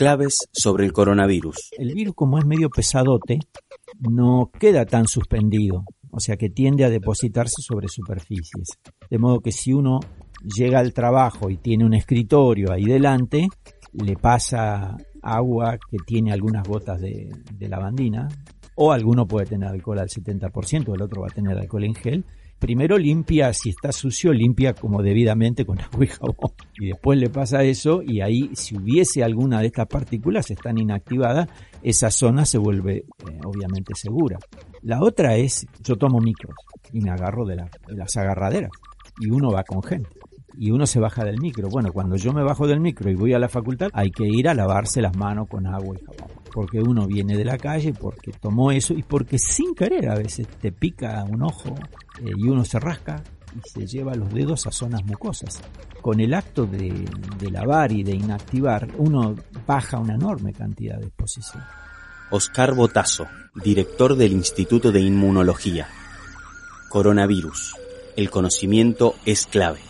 Claves sobre el coronavirus. El virus, como es medio pesadote, no queda tan suspendido, o sea que tiende a depositarse sobre superficies. De modo que si uno llega al trabajo y tiene un escritorio ahí delante, le pasa agua que tiene algunas gotas de, de lavandina, o alguno puede tener alcohol al 70%, el otro va a tener alcohol en gel, primero limpia, si está sucio, limpia como debidamente con agua y jabón. Y después le pasa eso y ahí si hubiese alguna de estas partículas están inactivadas, esa zona se vuelve eh, obviamente segura. La otra es, yo tomo micros y me agarro de, de las agarraderas y uno va con gente y uno se baja del micro. Bueno, cuando yo me bajo del micro y voy a la facultad, hay que ir a lavarse las manos con agua y jabón. Porque uno viene de la calle, porque tomó eso y porque sin querer a veces te pica un ojo eh, y uno se rasca y se lleva los dedos a zonas mucosas. Con el acto de, de lavar y de inactivar, uno baja una enorme cantidad de exposición. Oscar Botazo, director del Instituto de Inmunología. Coronavirus. El conocimiento es clave.